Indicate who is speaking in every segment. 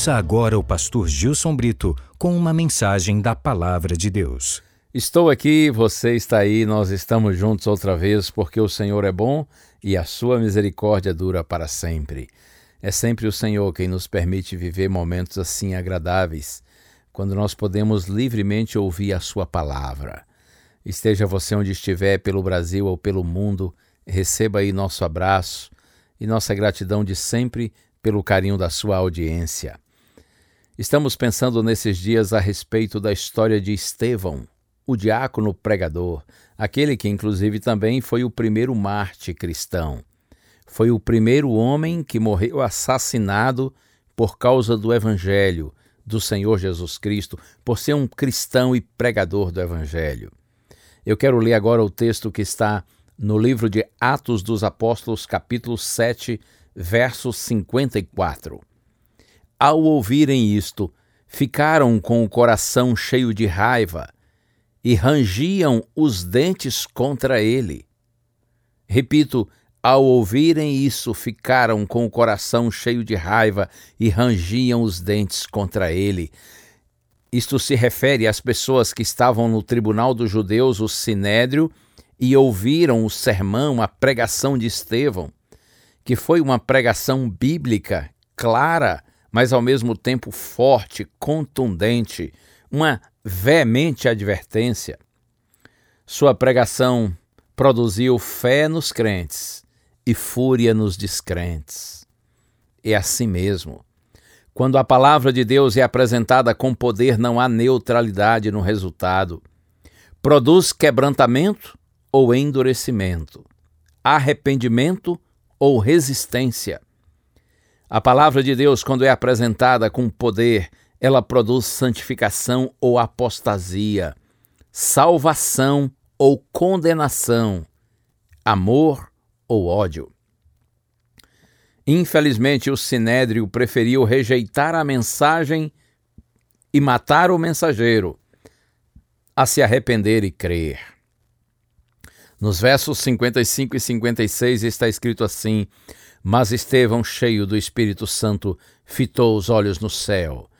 Speaker 1: Ouça agora o pastor Gilson Brito com uma mensagem da Palavra de Deus.
Speaker 2: Estou aqui, você está aí, nós estamos juntos outra vez porque o Senhor é bom e a sua misericórdia dura para sempre. É sempre o Senhor quem nos permite viver momentos assim agradáveis, quando nós podemos livremente ouvir a sua palavra. Esteja você onde estiver, pelo Brasil ou pelo mundo, receba aí nosso abraço e nossa gratidão de sempre pelo carinho da sua audiência. Estamos pensando nesses dias a respeito da história de Estevão, o diácono pregador, aquele que inclusive também foi o primeiro Marte cristão. Foi o primeiro homem que morreu assassinado por causa do evangelho do Senhor Jesus Cristo, por ser um cristão e pregador do evangelho. Eu quero ler agora o texto que está no livro de Atos dos Apóstolos, capítulo 7, verso 54. Ao ouvirem isto, ficaram com o coração cheio de raiva e rangiam os dentes contra ele. Repito, ao ouvirem isso, ficaram com o coração cheio de raiva e rangiam os dentes contra ele. Isto se refere às pessoas que estavam no tribunal dos judeus, o Sinédrio, e ouviram o sermão, a pregação de Estevão, que foi uma pregação bíblica, clara, mas ao mesmo tempo forte, contundente, uma veemente advertência. Sua pregação produziu fé nos crentes e fúria nos descrentes. É assim mesmo. Quando a palavra de Deus é apresentada com poder, não há neutralidade no resultado. Produz quebrantamento ou endurecimento, arrependimento ou resistência. A palavra de Deus, quando é apresentada com poder, ela produz santificação ou apostasia, salvação ou condenação, amor ou ódio. Infelizmente, o sinédrio preferiu rejeitar a mensagem e matar o mensageiro, a se arrepender e crer. Nos versos 55 e 56 está escrito assim: Mas Estevão, cheio do Espírito Santo, fitou os olhos no céu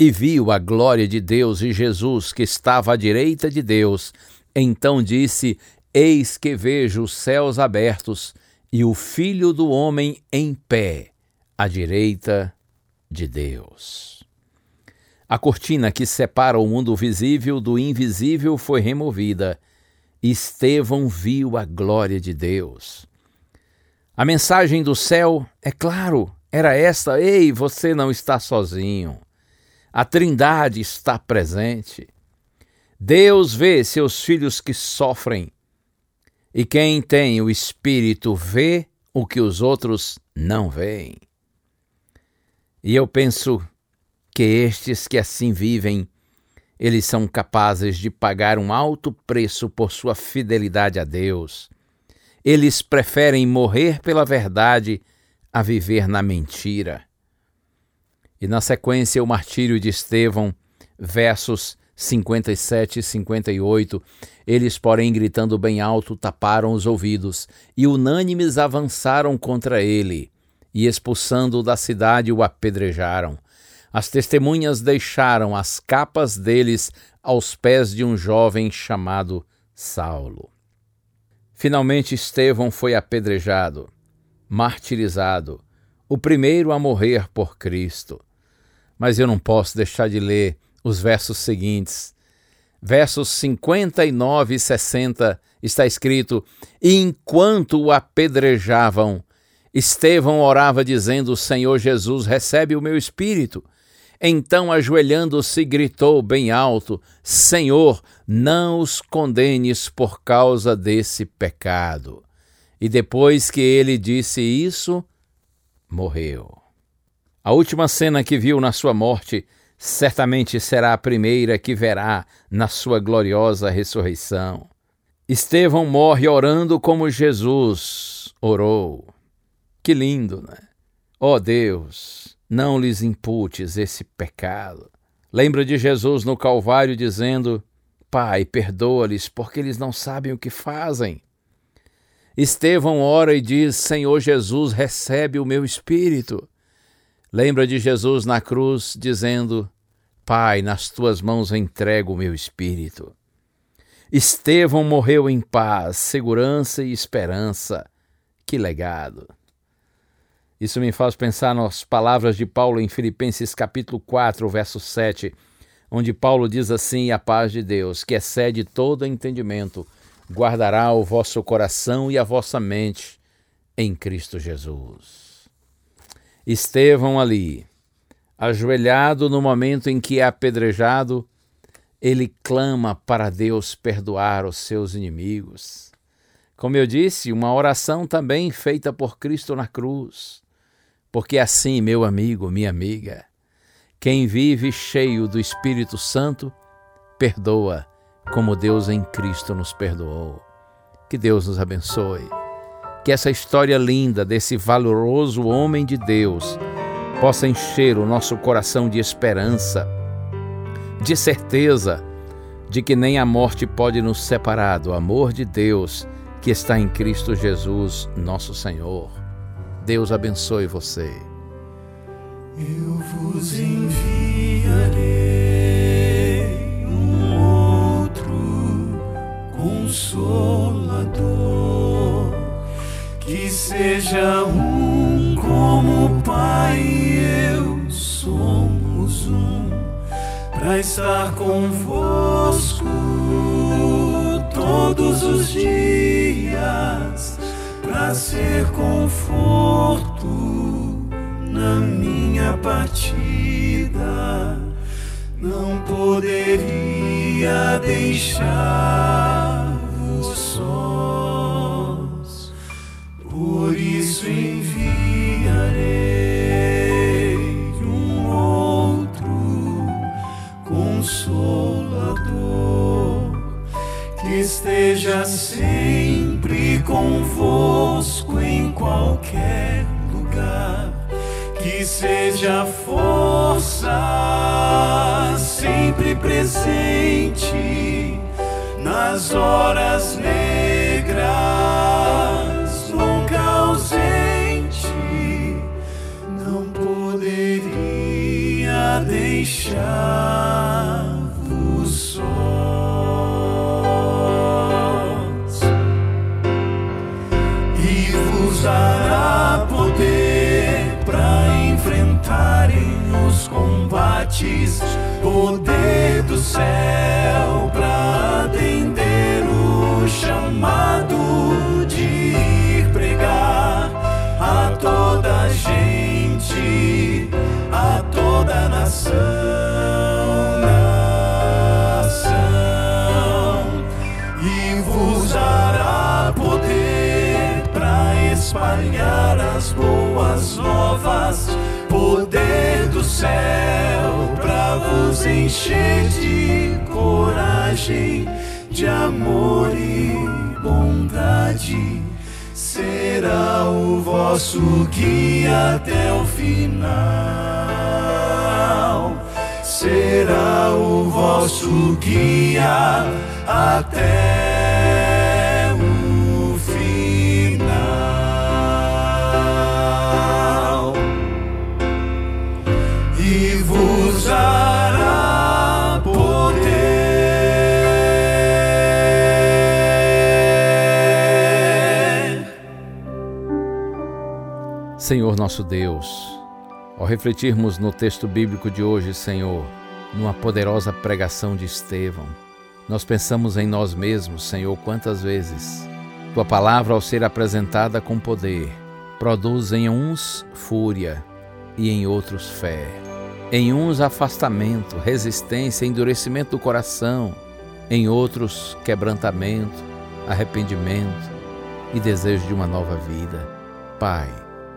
Speaker 2: e viu a glória de Deus e Jesus que estava à direita de Deus. Então disse: Eis que vejo os céus abertos e o Filho do Homem em pé, à direita de Deus. A cortina que separa o mundo visível do invisível foi removida. Estevão viu a glória de Deus. A mensagem do céu, é claro, era esta: Ei, você não está sozinho. A Trindade está presente. Deus vê seus filhos que sofrem. E quem tem o Espírito vê o que os outros não veem. E eu penso que estes que assim vivem, eles são capazes de pagar um alto preço por sua fidelidade a Deus. Eles preferem morrer pela verdade a viver na mentira e na sequência o martírio de Estevão, versos 57 e 58. Eles, porém, gritando bem alto, taparam os ouvidos e unânimes avançaram contra ele e, expulsando-o da cidade, o apedrejaram. As testemunhas deixaram as capas deles aos pés de um jovem chamado Saulo. Finalmente, Estevão foi apedrejado, martirizado, o primeiro a morrer por Cristo mas eu não posso deixar de ler os versos seguintes. Versos 59 e 60 está escrito: E enquanto o apedrejavam, Estevão orava, dizendo: Senhor Jesus, recebe o meu espírito. Então, ajoelhando-se, gritou bem alto: Senhor, não os condenes por causa desse pecado. E depois que ele disse isso, morreu. A última cena que viu na sua morte certamente será a primeira que verá na sua gloriosa ressurreição. Estevão morre orando como Jesus orou. Que lindo, né? Ó oh Deus, não lhes imputes esse pecado. Lembra de Jesus no Calvário dizendo: Pai, perdoa-lhes, porque eles não sabem o que fazem. Estevão ora e diz: Senhor Jesus, recebe o meu espírito. Lembra de Jesus na cruz dizendo: Pai, nas tuas mãos entrego o meu espírito. Estevão morreu em paz, segurança e esperança. Que legado! Isso me faz pensar nas palavras de Paulo em Filipenses capítulo 4, verso 7, onde Paulo diz assim: A paz de Deus, que excede todo entendimento, guardará o vosso coração e a vossa mente em Cristo Jesus. Estevão ali, ajoelhado no momento em que é apedrejado, ele clama para Deus perdoar os seus inimigos. Como eu disse, uma oração também feita por Cristo na cruz. Porque assim, meu amigo, minha amiga, quem vive cheio do Espírito Santo, perdoa como Deus em Cristo nos perdoou. Que Deus nos abençoe que essa história linda desse valoroso homem de Deus possa encher o nosso coração de esperança, de certeza de que nem a morte pode nos separar do amor de Deus que está em Cristo Jesus, nosso Senhor. Deus abençoe você.
Speaker 3: Eu vos enviarei um outro consolador que seja um como o Pai eu somos um, para estar convosco todos os dias, para ser conforto na minha partida. Não poderia deixar vos só. Por isso enviarei esteja sempre convosco em qualquer lugar, que seja força sempre presente nas horas negras. Deixar-vos céu para vos encher de coragem, de amor e bondade será o vosso guia até o final. Será o vosso guia até
Speaker 2: Senhor nosso Deus, ao refletirmos no texto bíblico de hoje, Senhor, numa poderosa pregação de Estevão, nós pensamos em nós mesmos, Senhor, quantas vezes tua palavra, ao ser apresentada com poder, produz em uns fúria e em outros fé, em uns afastamento, resistência, endurecimento do coração, em outros quebrantamento, arrependimento, e desejo de uma nova vida. Pai,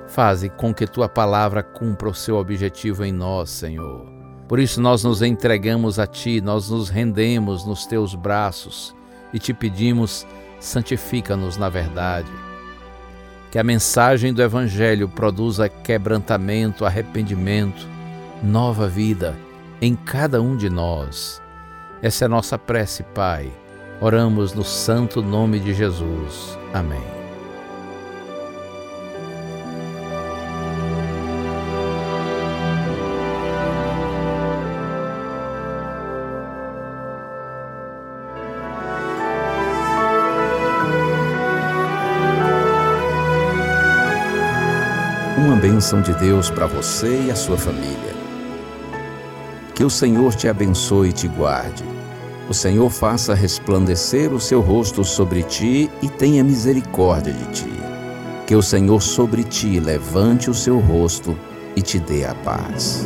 Speaker 2: faze com que tua palavra cumpra o seu objetivo em nós, Senhor. Por isso nós nos entregamos a ti, nós nos rendemos nos teus braços e te pedimos, santifica-nos na verdade. Que a mensagem do Evangelho produza quebrantamento, arrependimento, nova vida em cada um de nós. Essa é a nossa prece, Pai. Oramos no santo nome de Jesus. Amém.
Speaker 4: Bênção de Deus para você e a sua família. Que o Senhor te abençoe e te guarde. O Senhor faça resplandecer o seu rosto sobre ti e tenha misericórdia de ti. Que o Senhor sobre ti levante o seu rosto e te dê a paz.